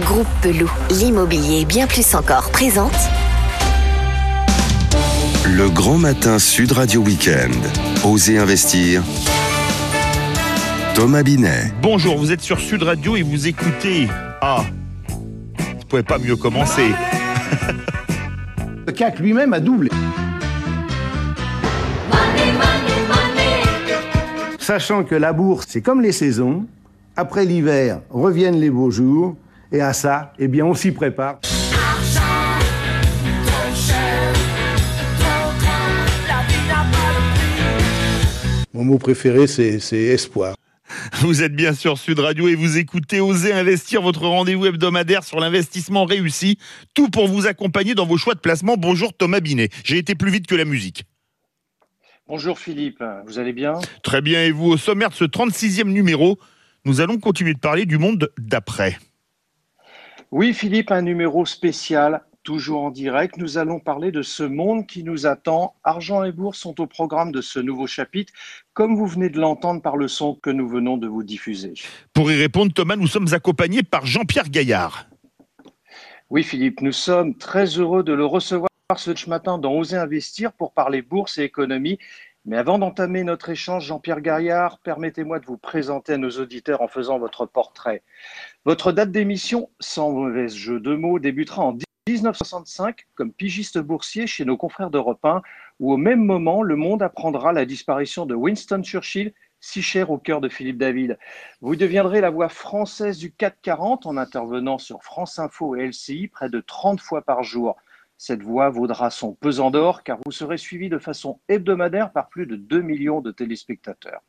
Groupe Pelou, l'immobilier bien plus encore présente. Le grand matin Sud Radio Weekend. Osez investir. Thomas Binet. Bonjour, vous êtes sur Sud Radio et vous écoutez. Ah, ne pouvait pas mieux commencer. Le CAC lui-même a doublé. Sachant que la bourse, c'est comme les saisons. Après l'hiver, reviennent les beaux jours. Et à ça, eh bien, on s'y prépare. Mon mot préféré, c'est c'est espoir. Vous êtes bien sur Sud Radio et vous écoutez Osez investir, votre rendez-vous hebdomadaire sur l'investissement réussi. Tout pour vous accompagner dans vos choix de placement. Bonjour Thomas Binet. J'ai été plus vite que la musique. Bonjour Philippe, vous allez bien? Très bien, et vous, au sommaire de ce 36e numéro, nous allons continuer de parler du monde d'après. Oui Philippe, un numéro spécial, toujours en direct. Nous allons parler de ce monde qui nous attend. Argent et bourse sont au programme de ce nouveau chapitre, comme vous venez de l'entendre par le son que nous venons de vous diffuser. Pour y répondre, Thomas, nous sommes accompagnés par Jean-Pierre Gaillard. Oui Philippe, nous sommes très heureux de le recevoir ce matin dans Oser investir pour parler bourse et économie. Mais avant d'entamer notre échange, Jean-Pierre Gaillard, permettez-moi de vous présenter à nos auditeurs en faisant votre portrait. Votre date d'émission, sans mauvais jeu de mots, débutera en 1965 comme pigiste boursier chez nos confrères d'Europe 1, où au même moment, le monde apprendra la disparition de Winston Churchill, si cher au cœur de Philippe David. Vous deviendrez la voix française du 440 en intervenant sur France Info et LCI près de 30 fois par jour. Cette voix vaudra son pesant d'or car vous serez suivi de façon hebdomadaire par plus de 2 millions de téléspectateurs.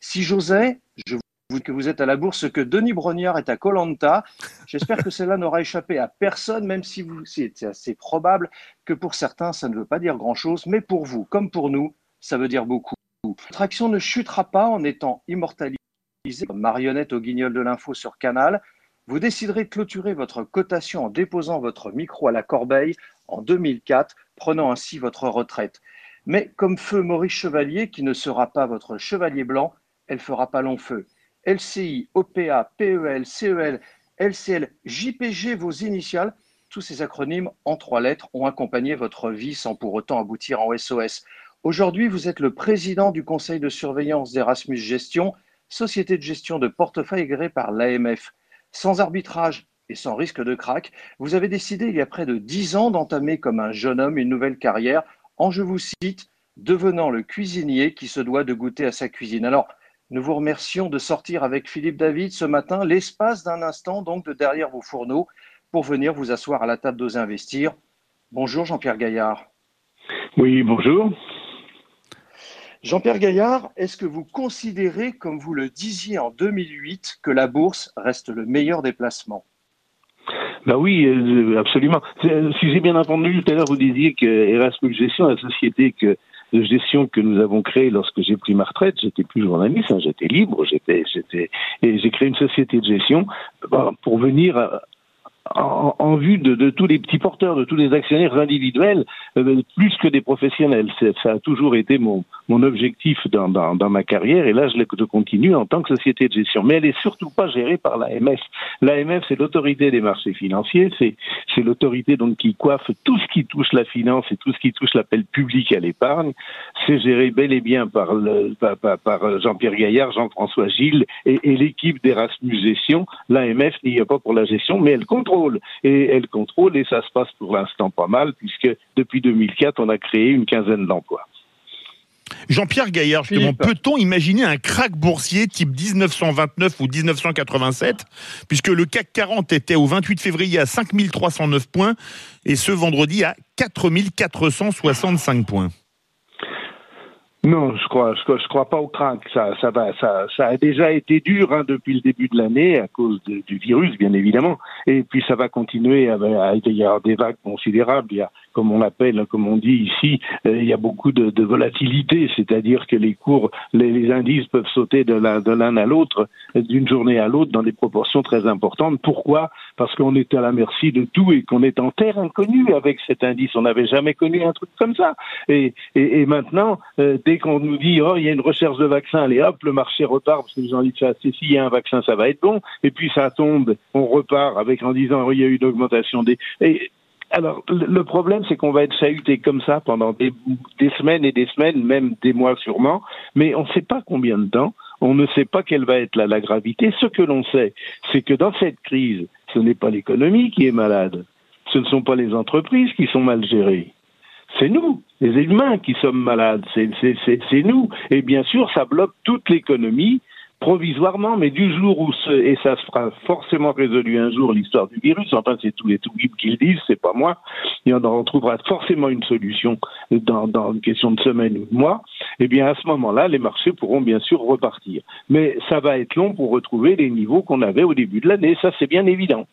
Si j'osais, je vous que vous êtes à la bourse, que Denis Brognard est à Colanta. J'espère que cela n'aura échappé à personne, même si c'est assez probable que pour certains, ça ne veut pas dire grand-chose, mais pour vous, comme pour nous, ça veut dire beaucoup. Votre action ne chutera pas en étant immortalisée comme marionnette au guignol de l'info sur Canal. Vous déciderez de clôturer votre cotation en déposant votre micro à la corbeille en 2004, prenant ainsi votre retraite. Mais comme feu Maurice Chevalier, qui ne sera pas votre chevalier blanc, elle fera pas long feu. LCI, OPA, PEL, CEL, LCL, JPG, vos initiales, tous ces acronymes en trois lettres ont accompagné votre vie sans pour autant aboutir en SOS. Aujourd'hui, vous êtes le président du conseil de surveillance d'Erasmus Gestion, société de gestion de portefeuille agréée par l'AMF. Sans arbitrage et sans risque de crack, vous avez décidé il y a près de dix ans d'entamer comme un jeune homme une nouvelle carrière en, je vous cite, devenant le cuisinier qui se doit de goûter à sa cuisine. Alors, nous vous remercions de sortir avec Philippe David ce matin l'espace d'un instant, donc de derrière vos fourneaux, pour venir vous asseoir à la table d'Os Investir. Bonjour Jean-Pierre Gaillard. Oui, bonjour. Jean-Pierre Gaillard, est-ce que vous considérez, comme vous le disiez en 2008, que la bourse reste le meilleur des placements bah oui, euh, absolument. Si j'ai bien entendu tout à l'heure, vous disiez que Erasmus Gestion, la société que, de gestion que nous avons créée lorsque j'ai pris ma retraite, j'étais plus journaliste, hein, j'étais libre, j'étais, j'étais, et j'ai créé une société de gestion bah, pour venir en, vue de, de, tous les petits porteurs, de tous les actionnaires individuels, euh, plus que des professionnels. Ça a toujours été mon, mon objectif dans, dans, dans, ma carrière, et là je le continue en tant que société de gestion. Mais elle est surtout pas gérée par l'AMF. L'AMF, c'est l'autorité des marchés financiers, c'est, l'autorité donc qui coiffe tout ce qui touche la finance et tout ce qui touche l'appel public à l'épargne. C'est géré bel et bien par, par, par Jean-Pierre Gaillard, Jean-François Gilles et, et l'équipe d'Erasmus Gestion. L'AMF n'y est pas pour la gestion, mais elle contrôle et elle contrôle et ça se passe pour l'instant pas mal puisque depuis 2004 on a créé une quinzaine d'emplois. Jean-Pierre Gaillard, peut-on imaginer un crack boursier type 1929 ou 1987, puisque le CAC 40 était au 28 février à 5309 points et ce vendredi à 4465 points? Non, je crois, je, je crois pas au crack. Ça, ça va, ça, ça a déjà été dur hein, depuis le début de l'année à cause du virus, bien évidemment. Et puis ça va continuer à, à, y avoir des vagues considérables. Il y a, comme on l'appelle, comme on dit ici, euh, il y a beaucoup de, volatilité, c'est-à-dire que les cours, les, indices peuvent sauter de l'un à l'autre, d'une journée à l'autre, dans des proportions très importantes. Pourquoi? Parce qu'on est à la merci de tout et qu'on est en terre inconnue avec cet indice. On n'avait jamais connu un truc comme ça. Et, maintenant, euh, dès qu'on nous dit oh il y a une recherche de vaccin, allez hop, le marché repart parce que les gens disent ça, s'il y a un vaccin, ça va être bon. Et puis ça tombe, on repart avec en disant oh, il y a eu une augmentation des et, alors, le problème, c'est qu'on va être chahuté comme ça pendant des, semaines et des semaines, même des mois sûrement, mais on ne sait pas combien de temps, on ne sait pas quelle va être la, la gravité. Ce que l'on sait, c'est que dans cette crise, ce n'est pas l'économie qui est malade, ce ne sont pas les entreprises qui sont mal gérées, c'est nous, les humains, qui sommes malades, c'est nous. Et bien sûr, ça bloque toute l'économie provisoirement, mais du jour où ce, et ça sera forcément résolu un jour l'histoire du virus, enfin c'est tous les tout qui le disent, c'est pas moi, et on en trouvera forcément une solution dans, une question de semaine ou de mois, eh bien à ce moment-là, les marchés pourront bien sûr repartir. Mais ça va être long pour retrouver les niveaux qu'on avait au début de l'année, ça c'est bien évident.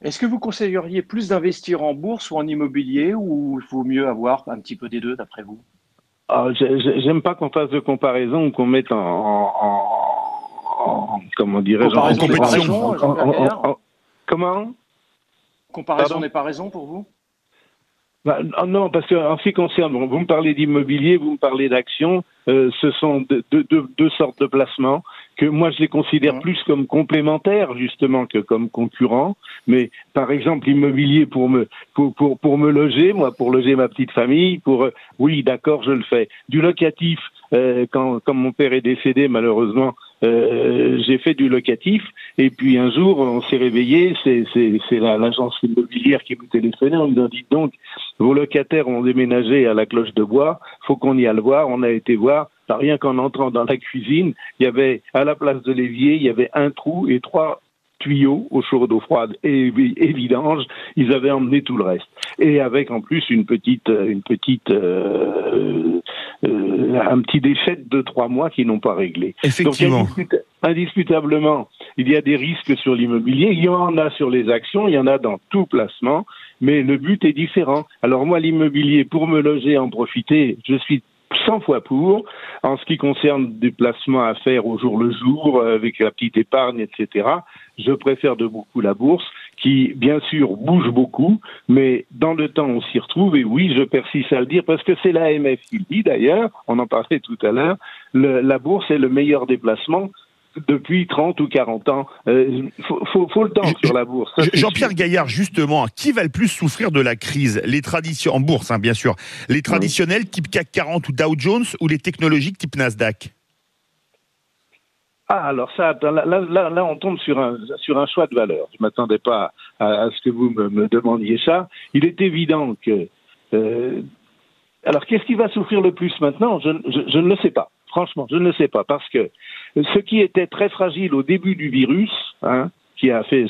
Est-ce que vous conseilleriez plus d'investir en bourse ou en immobilier ou il vaut mieux avoir un petit peu des deux d'après vous? J'aime pas qu'on fasse de comparaison ou qu'on mette en, en, en, comment dirais-je en compétition. comment Comparaison n'est pas raison pour vous bah, non, parce qu'en ce qui concerne, vous me parlez d'immobilier, vous me parlez d'actions, euh, ce sont deux, deux, deux, sortes de placements que moi je les considère plus comme complémentaires justement que comme concurrents. Mais par exemple, l'immobilier pour me pour, pour pour me loger, moi pour loger ma petite famille, pour euh, oui d'accord je le fais. Du locatif, euh, quand quand mon père est décédé malheureusement, euh, j'ai fait du locatif et puis un jour on s'est réveillé, c'est l'agence immobilière qui nous téléphonait en nous disant dites donc vos locataires ont déménagé à la cloche de bois, faut qu'on y aille voir. On a été voir. Rien qu'en entrant dans la cuisine, il y avait à la place de l'évier, il y avait un trou et trois tuyaux au chaud d'eau froide et, et vidange, ils avaient emmené tout le reste. Et avec en plus une petite, une petite, euh, un petit déchet de trois mois qui n'ont pas réglé. Effectivement. Donc, indiscutablement, il y a des risques sur l'immobilier, il y en a sur les actions, il y en a dans tout placement, mais le but est différent. Alors moi, l'immobilier, pour me loger, en profiter, je suis 100 fois pour. En ce qui concerne des placements à faire au jour le jour, euh, avec la petite épargne, etc., je préfère de beaucoup la bourse, qui, bien sûr, bouge beaucoup, mais dans le temps, on s'y retrouve. Et oui, je persiste à le dire, parce que c'est l'AMF qui le dit d'ailleurs, on en parlait tout à l'heure, la bourse est le meilleur déplacement depuis 30 ou 40 ans. Il euh, faut, faut, faut, le temps sur la bourse. Jean-Pierre Gaillard, justement, qui va le plus souffrir de la crise? Les traditions en bourse, hein, bien sûr. Les traditionnels type CAC 40 ou Dow Jones ou les technologiques type Nasdaq? Ah, alors ça, là, là, on tombe sur un, choix de valeur. Je ne m'attendais pas à, ce que vous me, demandiez ça. Il est évident que... Euh, alors, qu'est-ce qui va souffrir le plus maintenant? Je, ne le sais pas. Franchement, je ne le sais pas, parce que ce qui était très fragile au début du virus, hein, qui a fait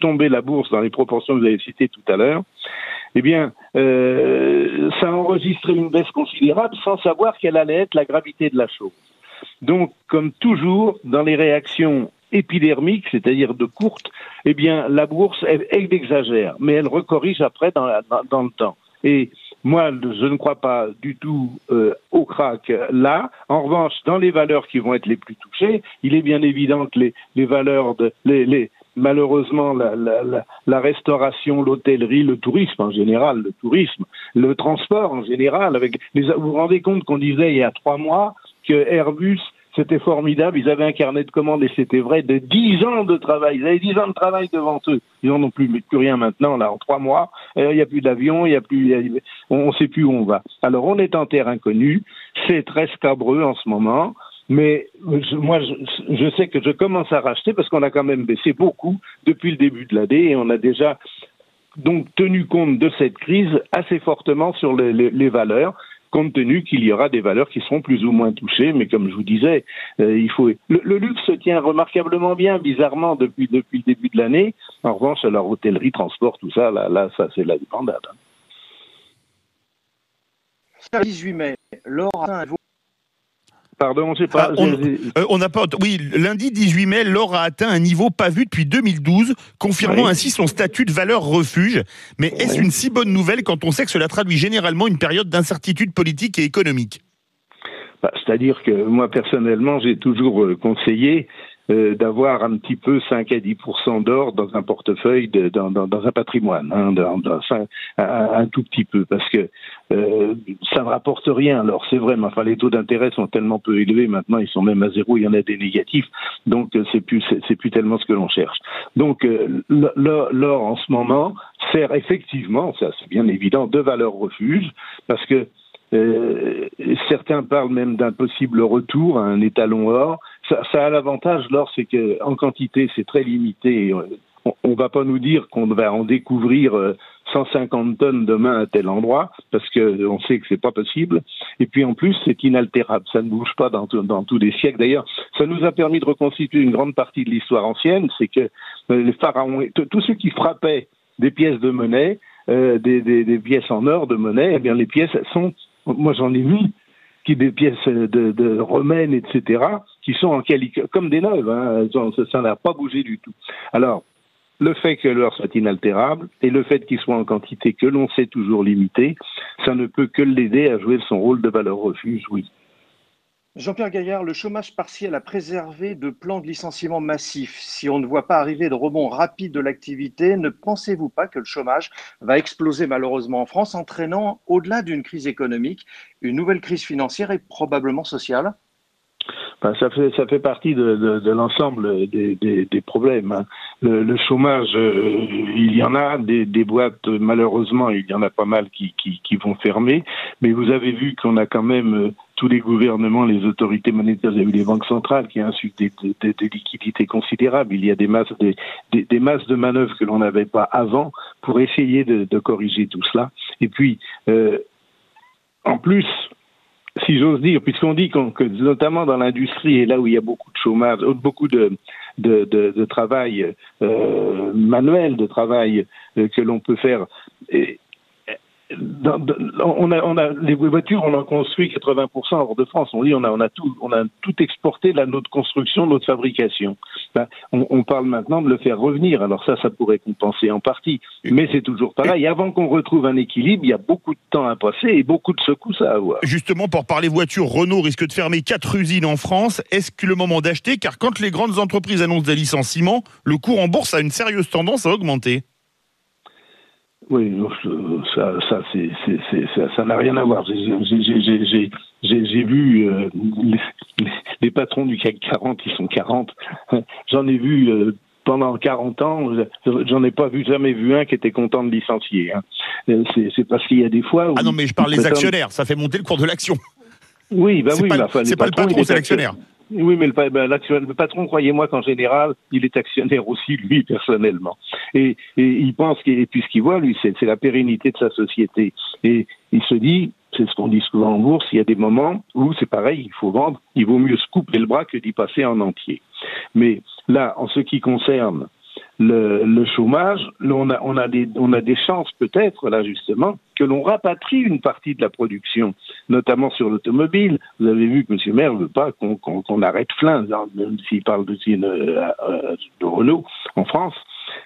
tomber la bourse dans les proportions que vous avez citées tout à l'heure, eh bien, euh, ça a enregistré une baisse considérable sans savoir quelle allait être la gravité de la chose. Donc, comme toujours, dans les réactions épidermiques, c'est-à-dire de courte, eh bien, la bourse, elle, elle exagère, mais elle recorrige après dans, la, dans le temps. Et moi, je ne crois pas du tout euh, au crack là. En revanche, dans les valeurs qui vont être les plus touchées, il est bien évident que les, les valeurs de les, les malheureusement la, la, la, la restauration, l'hôtellerie, le tourisme en général, le tourisme, le transport en général. Avec les, vous vous rendez compte qu'on disait il y a trois mois que Airbus c'était formidable. Ils avaient un carnet de commandes et c'était vrai de 10 ans de travail. Ils avaient 10 ans de travail devant eux. Ils n'en ont plus, plus rien maintenant, là, en trois mois. Euh, il n'y a plus d'avion, il y a plus, on ne sait plus où on va. Alors, on est en terre inconnue. C'est très scabreux en ce moment. Mais je, moi, je, sais que je commence à racheter parce qu'on a quand même baissé beaucoup depuis le début de l'année et on a déjà donc tenu compte de cette crise assez fortement sur les valeurs compte tenu qu'il y aura des valeurs qui seront plus ou moins touchées. Mais comme je vous disais, euh, il faut le, luxe se tient remarquablement bien, bizarrement depuis depuis le début de l'année. En revanche, alors hôtellerie, transport, tout ça, là, là ça c'est la dépendade. 18 mai, l'or atteint Pardon, je sais pas. Ah, euh, on n'a pas. Oui, lundi 18 mai, l'or a atteint un niveau pas vu depuis 2012, confirmant ainsi son statut de valeur refuge. Mais est-ce une si bonne nouvelle quand on sait que cela traduit généralement une période d'incertitude politique et économique? Bah, C'est-à-dire que moi personnellement, j'ai toujours euh, conseillé euh, d'avoir un petit peu 5 à 10 d'or dans un portefeuille, de, dans, dans, dans, un patrimoine, hein, dans, un, un, tout petit peu, parce que euh, ça ne rapporte rien. Alors c'est vrai, mais enfin les taux d'intérêt sont tellement peu élevés maintenant, ils sont même à zéro, il y en a des négatifs, donc euh, c'est plus c'est plus tellement ce que l'on cherche. Donc euh, l'or en ce moment sert effectivement, ça c'est bien évident, de valeur refuge, parce que certains parlent même d'un possible retour à un étalon or. Ça, ça a l'avantage, l'or, c'est qu'en quantité, c'est très limité. On ne va pas nous dire qu'on va en découvrir 150 euh, tonnes demain à tel endroit, parce qu'on sait que c'est pas possible. Et puis en plus, c'est inaltérable. Ça ne bouge pas dans, dans tous les siècles. D'ailleurs, ça nous a permis de reconstituer une grande partie de l'histoire ancienne. C'est que euh, les pharaons, tous ceux qui frappaient des pièces de monnaie, euh, des, des, des, pièces en or de monnaie, eh bien les pièces sont moi, j'en ai vu qui des pièces de, de romaines, etc., qui sont en qualité comme des neuves. Hein, ça n'a pas bougé du tout. Alors, le fait que l'or soit inaltérable et le fait qu'il soit en quantité que l'on sait toujours limitée, ça ne peut que l'aider à jouer son rôle de valeur refuge, oui. Jean-Pierre Gaillard, le chômage partiel a préservé de plans de licenciement massifs. Si on ne voit pas arriver de rebond rapide de l'activité, ne pensez-vous pas que le chômage va exploser malheureusement en France, entraînant, au-delà d'une crise économique, une nouvelle crise financière et probablement sociale? Ça, fait, ça fait partie de, de, de l'ensemble des, des, des, problèmes. Hein. Le, le, chômage, euh, il y en a, des, des, boîtes, malheureusement, il y en a pas mal qui, qui, qui vont fermer, mais vous avez vu qu'on a quand même euh, tous les gouvernements, les autorités monétaires et les banques centrales qui insufflent des, des, des, liquidités considérables. Il y a des masses, des, des masses de manœuvres que l'on n'avait pas avant pour essayer de, de, corriger tout cela. Et puis, euh, en plus, si j'ose dire, puisqu'on dit que notamment dans l'industrie et là où il y a beaucoup de chômage, euh, beaucoup de, de, de, travail euh, manuel, de travail euh, que l'on peut faire, on, a, on a les voitures, on en construit 80% hors de France. On dit on a, tout, exporté de notre construction, notre fabrication. Ben, on, on, parle maintenant de le faire revenir. Alors ça, ça pourrait compenser en partie, mais c'est toujours pareil. Avant qu'on retrouve un équilibre, il y a beaucoup de temps à passer et beaucoup de secousses à avoir. Justement, pour parler voitures, Renault risque de fermer quatre usines en France. Est-ce que le moment d'acheter? Car quand les grandes entreprises annoncent des licenciements, le cours en bourse a une sérieuse tendance à augmenter. Oui, ça, ça, c'est, ça, n'a rien à voir. J'ai vu euh, les, patrons du CAC 40, ils sont 40. J'en ai vu euh, pendant 40 ans, j'en ai pas vu jamais vu un qui était content de licencier. Hein. Euh, c'est parce qu'il y a des fois. ah non, mais je parle des actionnaires. Ça fait monter le cours de l'action. Oui, bah oui. Pas, c'est pas le patron, c'est l'actionnaire. Oui, mais le, ben, le patron, croyez-moi qu'en général, il est actionnaire aussi, lui, personnellement. Et, et il pense, et puis ce qu'il voit, lui, c'est la pérennité de sa société. Et il se dit, c'est ce qu'on dit souvent en bourse, il y a des moments où c'est pareil, il faut vendre, il vaut mieux se couper le bras que d'y passer en entier. Mais là, en ce qui concerne le, chômage, on a, des, chances peut-être, là justement, que l'on rapatrie une partie de la production, notamment sur l'automobile. Vous avez vu que M. Maire ne veut pas qu'on qu arrête Flins, hein, même s'il parle de, euh, euh, de Renault en France.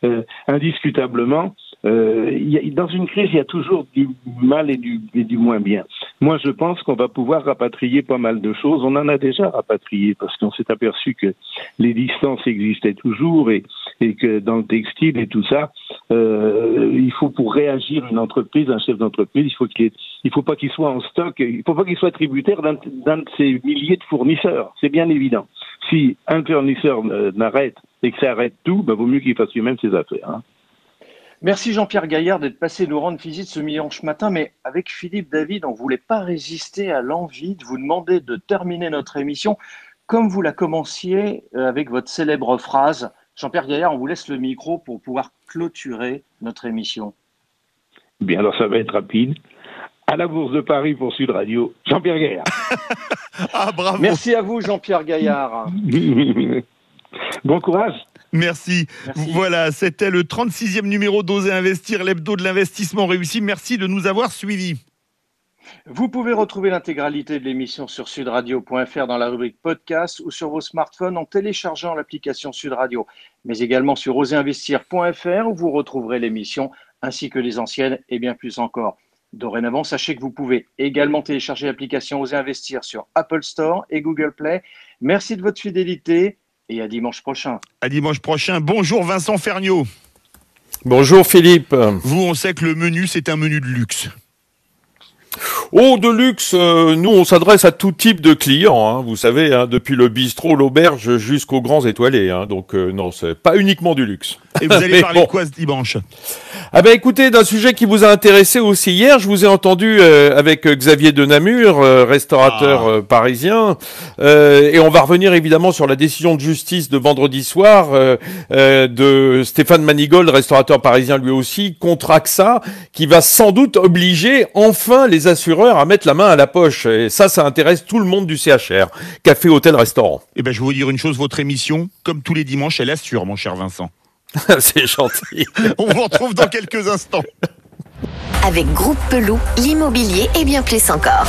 Euh, indiscutablement, euh, y a, dans une crise, il y a toujours du mal et du, et du moins bien. Moi, je pense qu'on va pouvoir rapatrier pas mal de choses. On en a déjà rapatrié parce qu'on s'est aperçu que les distances existaient toujours et, et que dans le textile et tout ça, euh, il faut pour réagir une entreprise, un chef d'entreprise, il faut qu'il il faut pas qu'il soit en stock, il faut pas qu'il soit tributaire d'un de ces milliers de fournisseurs. C'est bien évident. Si un fournisseur n'arrête et que ça arrête tout, ben, vaut mieux qu'il fasse lui-même ses affaires. Hein. Merci Jean-Pierre Gaillard d'être passé nous rendre visite ce mi-anche matin, mais avec Philippe David, on ne voulait pas résister à l'envie de vous demander de terminer notre émission comme vous la commenciez euh, avec votre célèbre phrase. Jean-Pierre Gaillard, on vous laisse le micro pour pouvoir clôturer notre émission. Bien, alors ça va être rapide. À la Bourse de Paris pour Sud Radio, Jean-Pierre Gaillard. ah, bravo. Merci à vous, Jean-Pierre Gaillard. bon courage. Merci. Voilà, c'était le 36e numéro d'Oser Investir, l'hebdo de l'investissement réussi. Merci de nous avoir suivis. Vous pouvez retrouver l'intégralité de l'émission sur sudradio.fr dans la rubrique podcast ou sur vos smartphones en téléchargeant l'application Sud Radio, mais également sur oséinvestir.fr où vous retrouverez l'émission ainsi que les anciennes et bien plus encore. Dorénavant, sachez que vous pouvez également télécharger l'application Oser Investir sur Apple Store et Google Play. Merci de votre fidélité et à dimanche prochain. À dimanche prochain. Bonjour Vincent Ferniaud. Bonjour Philippe. Vous, on sait que le menu, c'est un menu de luxe. Oh, de luxe, euh, nous on s'adresse à tout type de clients, hein, vous savez, hein, depuis le bistrot, l'auberge jusqu'aux grands étoilés. Hein, donc euh, non, c'est pas uniquement du luxe. Et vous allez parler de quoi ce dimanche? Ah ben écoutez, d'un sujet qui vous a intéressé aussi hier, je vous ai entendu euh, avec Xavier de Namur, restaurateur ah. parisien, et on va revenir évidemment sur la décision de justice de vendredi soir de Stéphane Manigold, restaurateur parisien lui aussi, contre AXA, qui va sans doute obliger enfin les assureurs à mettre la main à la poche. Et ça, ça intéresse tout le monde du CHR, café, hôtel, restaurant. Eh ben, je vais vous dire une chose, votre émission, comme tous les dimanches, elle assure, mon cher Vincent. C'est gentil. On vous retrouve dans quelques instants. Avec Groupe Pelou, l'immobilier et bien plus encore.